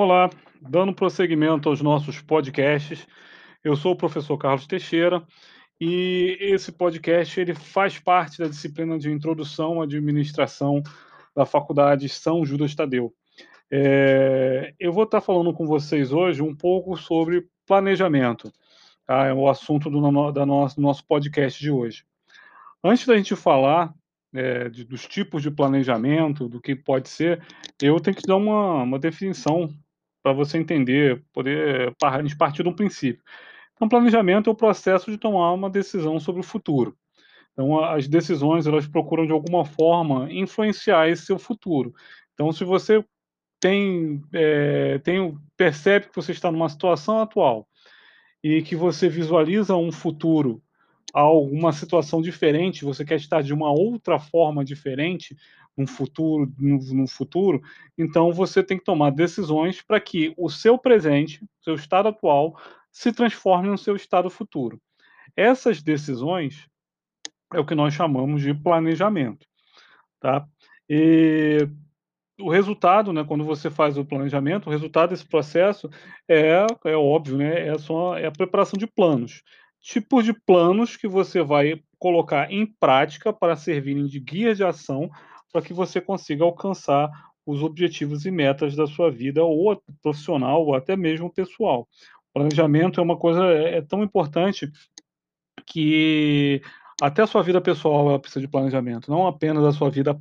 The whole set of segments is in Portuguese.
Olá, dando prosseguimento aos nossos podcasts, eu sou o professor Carlos Teixeira e esse podcast ele faz parte da disciplina de Introdução à Administração da Faculdade São Judas Tadeu. É, eu vou estar falando com vocês hoje um pouco sobre planejamento, tá? é o assunto do, da nosso, nosso podcast de hoje. Antes da gente falar é, de, dos tipos de planejamento, do que pode ser, eu tenho que dar uma, uma definição para você entender, poder a gente partir de um princípio. Então, planejamento é o processo de tomar uma decisão sobre o futuro. Então, as decisões elas procuram de alguma forma influenciar esse seu futuro. Então, se você tem, é, tem percebe que você está numa situação atual e que você visualiza um futuro alguma situação diferente, você quer estar de uma outra forma diferente, no futuro, no, no futuro, então você tem que tomar decisões para que o seu presente, seu estado atual, se transforme no seu estado futuro. Essas decisões é o que nós chamamos de planejamento, tá? E o resultado, né, quando você faz o planejamento, o resultado desse processo é, é óbvio, né, é só é a preparação de planos, tipos de planos que você vai colocar em prática para servirem de guia de ação para que você consiga alcançar os objetivos e metas da sua vida, ou profissional, ou até mesmo pessoal. O planejamento é uma coisa é, é tão importante que até a sua vida pessoal precisa de planejamento, não apenas a sua vida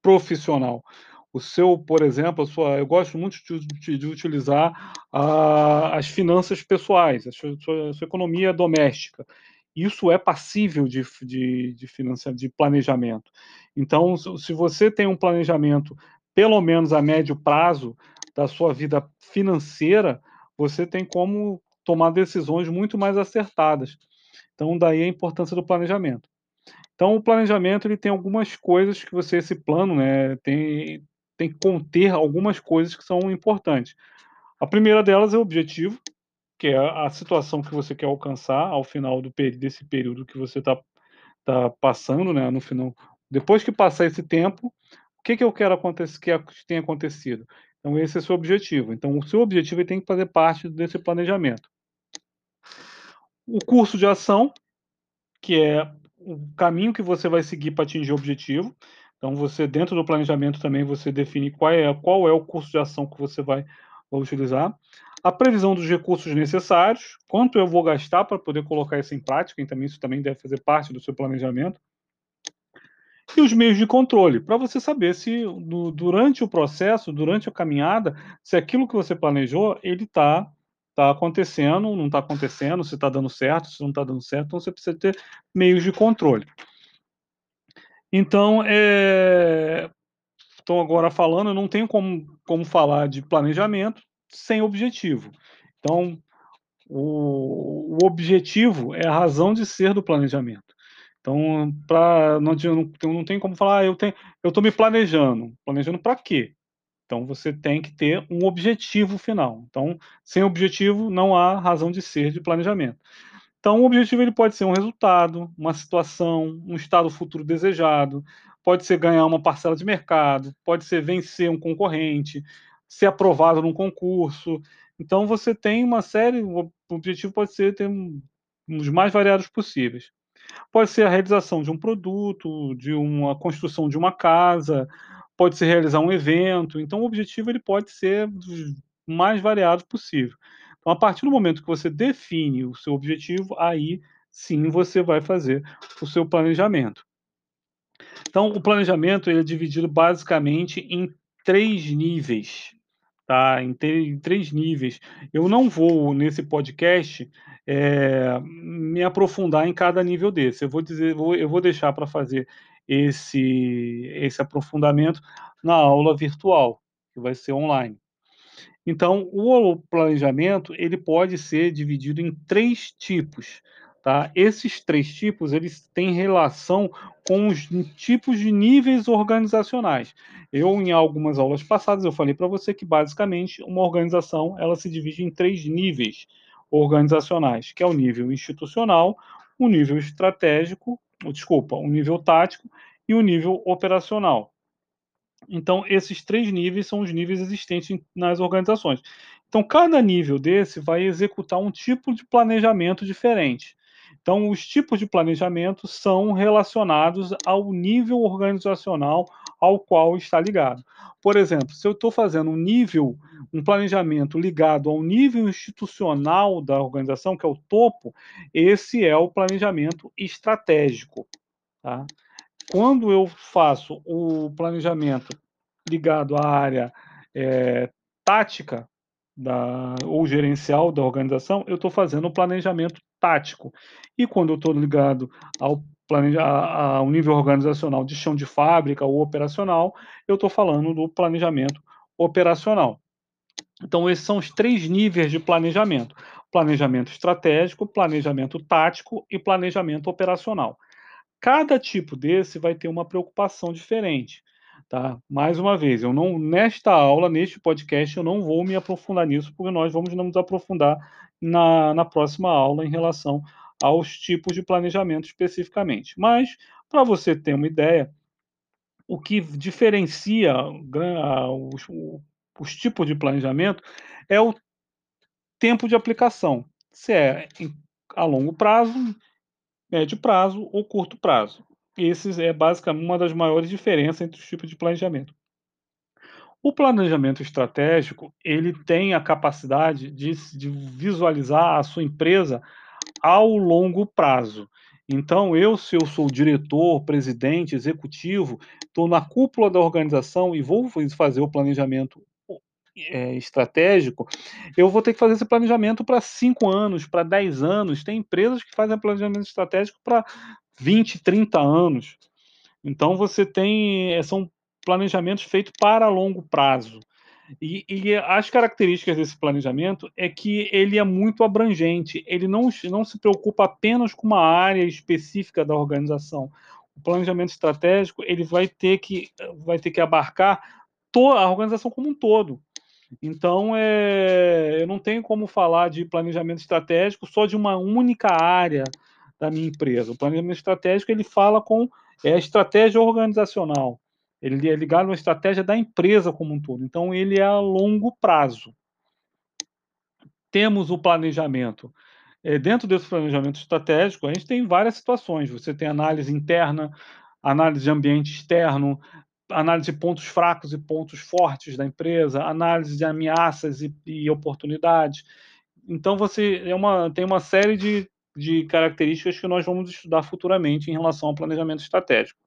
profissional. O seu, por exemplo, a sua, eu gosto muito de, de utilizar as finanças pessoais, a sua, a sua, economia doméstica isso é passível de, de, de, de planejamento. Então, se você tem um planejamento, pelo menos a médio prazo, da sua vida financeira, você tem como tomar decisões muito mais acertadas. Então, daí a importância do planejamento. Então, o planejamento ele tem algumas coisas que você, esse plano, né, tem, tem que conter algumas coisas que são importantes. A primeira delas é o objetivo, que é a situação que você quer alcançar ao final do desse período que você está tá passando, né, no final. Depois que passar esse tempo, o que, que eu quero acontecer, que tenha acontecido? Então, esse é o seu objetivo. Então, o seu objetivo tem que fazer parte desse planejamento. O curso de ação, que é o caminho que você vai seguir para atingir o objetivo. Então, você, dentro do planejamento também, você define qual é, qual é o curso de ação que você vai, vai utilizar a previsão dos recursos necessários, quanto eu vou gastar para poder colocar isso em prática, e também isso também deve fazer parte do seu planejamento, e os meios de controle, para você saber se no, durante o processo, durante a caminhada, se aquilo que você planejou, ele está tá acontecendo, não está acontecendo, se está dando certo, se não está dando certo, então você precisa ter meios de controle. Então, é... Estou agora falando, não tenho como, como falar de planejamento sem objetivo. Então, o, o objetivo é a razão de ser do planejamento. Então, pra, não, não, não tem como falar, ah, eu estou me planejando. Planejando para quê? Então, você tem que ter um objetivo final. Então, sem objetivo, não há razão de ser de planejamento. Então, o objetivo ele pode ser um resultado, uma situação, um estado futuro desejado, pode ser ganhar uma parcela de mercado, pode ser vencer um concorrente, ser aprovado num concurso. Então você tem uma série, o objetivo pode ser ter um, os mais variados possíveis. Pode ser a realização de um produto, de uma construção de uma casa, pode ser realizar um evento. Então o objetivo ele pode ser mais variados possível. Então a partir do momento que você define o seu objetivo, aí sim você vai fazer o seu planejamento. Então o planejamento ele é dividido basicamente em três níveis tá? Em, em três níveis. Eu não vou, nesse podcast, é, me aprofundar em cada nível desse. Eu vou dizer, vou, eu vou deixar para fazer esse, esse aprofundamento na aula virtual, que vai ser online. Então, o planejamento ele pode ser dividido em três tipos. Tá? Esses três tipos eles têm relação com os tipos de níveis organizacionais. Eu, em algumas aulas passadas, eu falei para você que basicamente uma organização ela se divide em três níveis organizacionais, que é o nível institucional, o nível estratégico, desculpa, o nível tático e o nível operacional. Então, esses três níveis são os níveis existentes nas organizações. Então, cada nível desse vai executar um tipo de planejamento diferente. Então, os tipos de planejamento são relacionados ao nível organizacional ao qual está ligado. Por exemplo, se eu estou fazendo um nível, um planejamento ligado ao nível institucional da organização, que é o topo, esse é o planejamento estratégico. Tá? Quando eu faço o planejamento ligado à área é, tática da, ou gerencial da organização, eu estou fazendo o planejamento tático. E quando eu estou ligado ao, planeja, ao nível organizacional de chão de fábrica ou operacional, eu estou falando do planejamento operacional. Então, esses são os três níveis de planejamento: planejamento estratégico, planejamento tático e planejamento operacional. Cada tipo desse vai ter uma preocupação diferente. Tá? Mais uma vez, eu não nesta aula, neste podcast, eu não vou me aprofundar nisso, porque nós vamos nos aprofundar na, na próxima aula em relação aos tipos de planejamento especificamente. Mas, para você ter uma ideia, o que diferencia os, os tipos de planejamento é o tempo de aplicação. Se é a longo prazo, médio prazo ou curto prazo. Esses é basicamente uma das maiores diferenças entre os tipos de planejamento. O planejamento estratégico ele tem a capacidade de, de visualizar a sua empresa ao longo prazo. Então, eu, se eu sou diretor, presidente, executivo, estou na cúpula da organização e vou fazer o planejamento é, estratégico, eu vou ter que fazer esse planejamento para 5 anos, para 10 anos. Tem empresas que fazem planejamento estratégico para 20, 30 anos. Então você tem eh, são planejamentos feitos para longo prazo. E, e, as características desse planejamento é que ele é muito abrangente, ele não, não se preocupa apenas com uma área específica da organização. O planejamento estratégico ele vai ter que, vai ter que abarcar toda a organização como um todo. Então, é, eu não tenho como falar de planejamento estratégico só de uma única área da minha empresa. O planejamento estratégico ele fala com é a estratégia organizacional. Ele é ligado à estratégia da empresa como um todo. Então, ele é a longo prazo. Temos o planejamento. É, dentro desse planejamento estratégico, a gente tem várias situações. Você tem análise interna, análise de ambiente externo, análise de pontos fracos e pontos fortes da empresa, análise de ameaças e, e oportunidades. Então, você é uma, tem uma série de de características que nós vamos estudar futuramente em relação ao planejamento estratégico.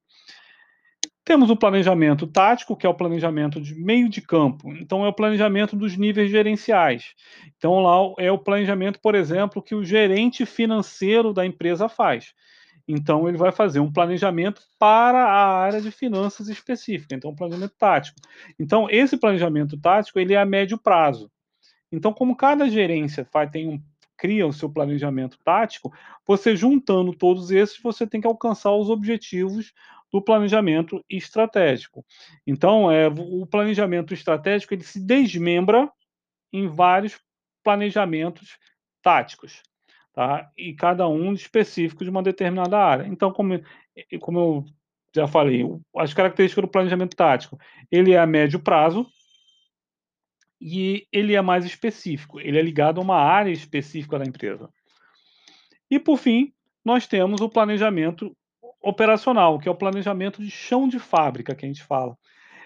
Temos o planejamento tático, que é o planejamento de meio de campo. Então, é o planejamento dos níveis gerenciais. Então, lá é o planejamento, por exemplo, que o gerente financeiro da empresa faz. Então, ele vai fazer um planejamento para a área de finanças específica. Então, um planejamento tático. Então, esse planejamento tático ele é a médio prazo. Então, como cada gerência faz, tem um cria o seu planejamento tático, você juntando todos esses, você tem que alcançar os objetivos do planejamento estratégico. Então, é, o planejamento estratégico ele se desmembra em vários planejamentos táticos, tá? E cada um específico de uma determinada área. Então, como, como eu já falei, as características do planejamento tático, ele é a médio prazo, e ele é mais específico, ele é ligado a uma área específica da empresa. E por fim, nós temos o planejamento operacional, que é o planejamento de chão de fábrica que a gente fala.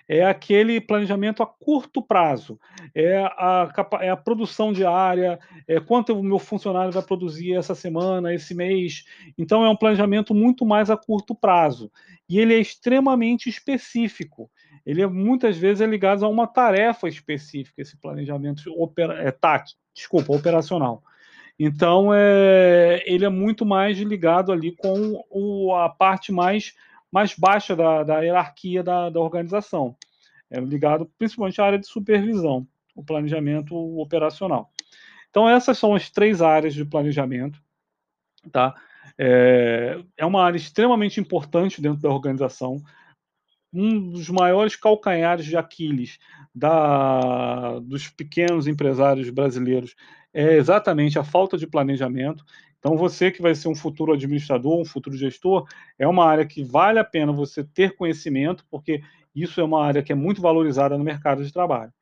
É aquele planejamento a curto prazo, é a, é a produção diária, é quanto o meu funcionário vai produzir essa semana, esse mês. Então, é um planejamento muito mais a curto prazo. E ele é extremamente específico ele é, muitas vezes é ligado a uma tarefa específica, esse planejamento opera, é, tático, desculpa, operacional. Então, é, ele é muito mais ligado ali com o, a parte mais, mais baixa da, da hierarquia da, da organização. É ligado principalmente à área de supervisão, o planejamento operacional. Então, essas são as três áreas de planejamento. Tá? É, é uma área extremamente importante dentro da organização um dos maiores calcanhares de Aquiles da, dos pequenos empresários brasileiros é exatamente a falta de planejamento. Então, você que vai ser um futuro administrador, um futuro gestor, é uma área que vale a pena você ter conhecimento, porque Isso é uma área que é muito valorizada no mercado de trabalho.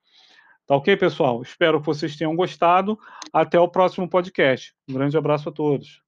Tá ok, pessoal? Espero que vocês tenham gostado. Até o próximo podcast. Um grande abraço a todos.